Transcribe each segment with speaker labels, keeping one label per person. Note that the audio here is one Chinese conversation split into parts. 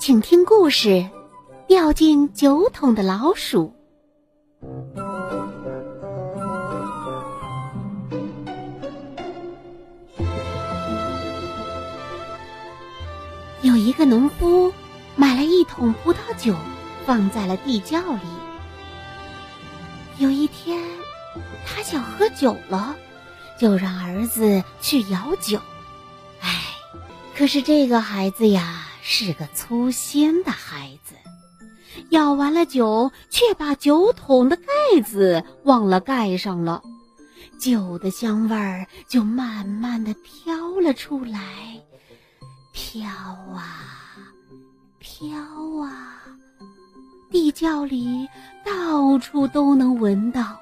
Speaker 1: 请听故事：掉进酒桶的老鼠。有一个农夫买了一桶葡萄酒，放在了地窖里。有一天，他想喝酒了，就让儿子去舀酒。唉，可是这个孩子呀。是个粗心的孩子，舀完了酒，却把酒桶的盖子忘了盖上了，酒的香味儿就慢慢的飘了出来，飘啊飘啊，地窖里到处都能闻到。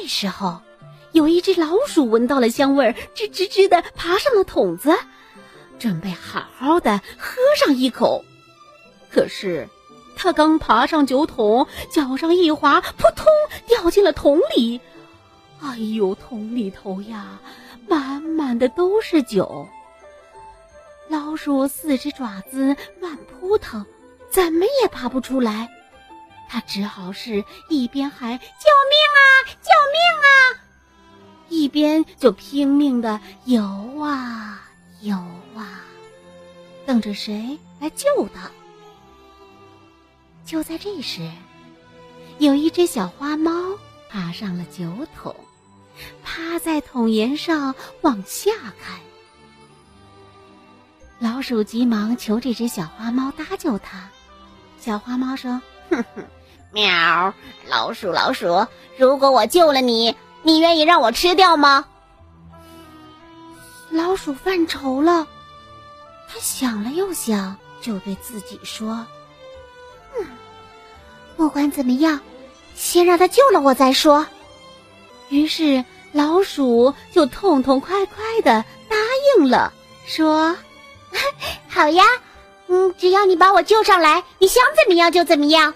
Speaker 1: 这时候。有一只老鼠闻到了香味儿，吱吱吱的爬上了桶子，准备好好的喝上一口。可是，它刚爬上酒桶，脚上一滑，扑通掉进了桶里。哎呦，桶里头呀，满满的都是酒。老鼠四只爪子乱扑腾，怎么也爬不出来。他只好是一边喊：“救命啊！救命啊！”一边就拼命的游啊游啊，等着谁来救他。就在这时，有一只小花猫爬上了酒桶，趴在桶沿上往下看。老鼠急忙求这只小花猫搭救它。小花猫说：“哼哼，
Speaker 2: 喵，老鼠老鼠，如果我救了你。”你愿意让我吃掉吗？
Speaker 1: 老鼠犯愁了，他想了又想，就对自己说：“嗯，不管怎么样，先让他救了我再说。”于是老鼠就痛痛快快的答应了，说：“
Speaker 2: 好呀，嗯，只要你把我救上来，你想怎么样就怎么样，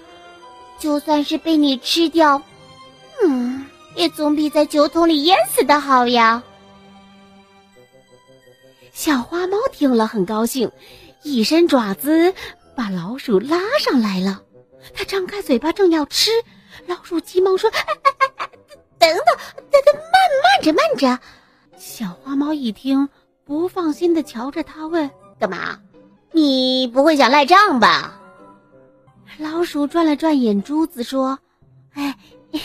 Speaker 2: 就算是被你吃掉，嗯。”也总比在酒桶里淹死的好呀！
Speaker 1: 小花猫听了很高兴，一伸爪子把老鼠拉上来了。它张开嘴巴正要吃，老鼠急忙说：“
Speaker 2: 等等，等等，慢慢着，慢着。”
Speaker 1: 小花猫一听，不放心的瞧着它问：“
Speaker 2: 干嘛？你不会想赖账吧？”
Speaker 1: 老鼠转了转眼珠子说：“哎。”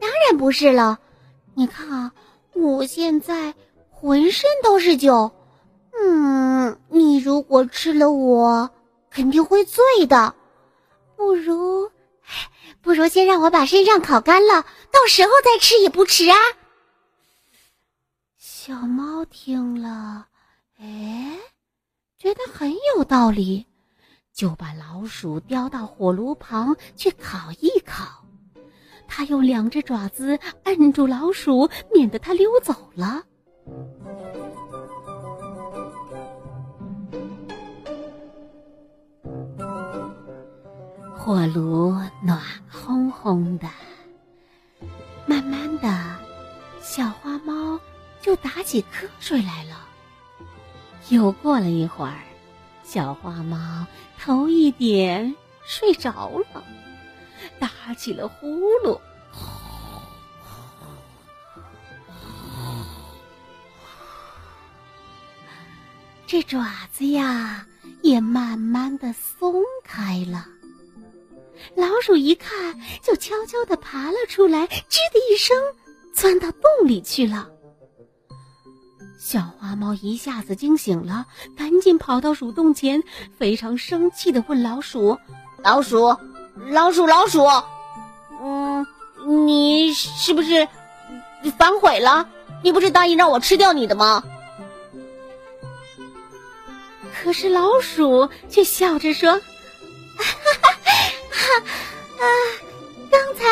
Speaker 2: 当然不是了，你看啊，我现在浑身都是酒，嗯，你如果吃了我，肯定会醉的。不如，不如先让我把身上烤干了，到时候再吃也不迟啊。
Speaker 1: 小猫听了，哎，觉得很有道理，就把老鼠叼到火炉旁去烤一烤。他用两只爪子摁住老鼠，免得它溜走了。火炉暖烘烘的，慢慢的，小花猫就打起瞌睡来了。又过了一会儿，小花猫头一点睡着了。打起了呼噜，这爪子呀也慢慢的松开了。老鼠一看，就悄悄的爬了出来，吱的一声，钻到洞里去了。小花猫一下子惊醒了，赶紧跑到鼠洞前，非常生气的问老鼠：“
Speaker 2: 老鼠。”老鼠，老鼠，嗯，你是不是反悔了？你不是答应让我吃掉你的吗？
Speaker 1: 可是老鼠却笑着说：“哈哈，啊，刚才，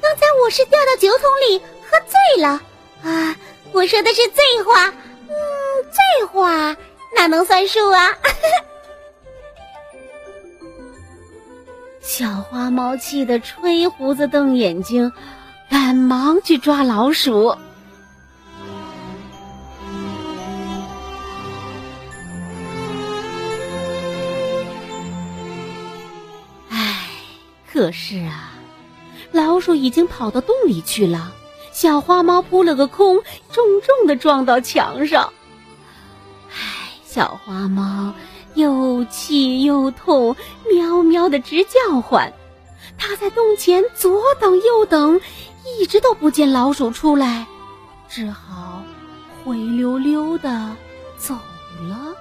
Speaker 1: 刚才我是掉到酒桶里喝醉了啊！我说的是醉话，嗯，醉话哪能算数啊？” 小花猫气得吹胡子瞪眼睛，赶忙去抓老鼠。唉，可是啊，老鼠已经跑到洞里去了，小花猫扑了个空，重重的撞到墙上。唉，小花猫。又气又痛，喵喵的直叫唤。它在洞前左等右等，一直都不见老鼠出来，只好灰溜溜的走了。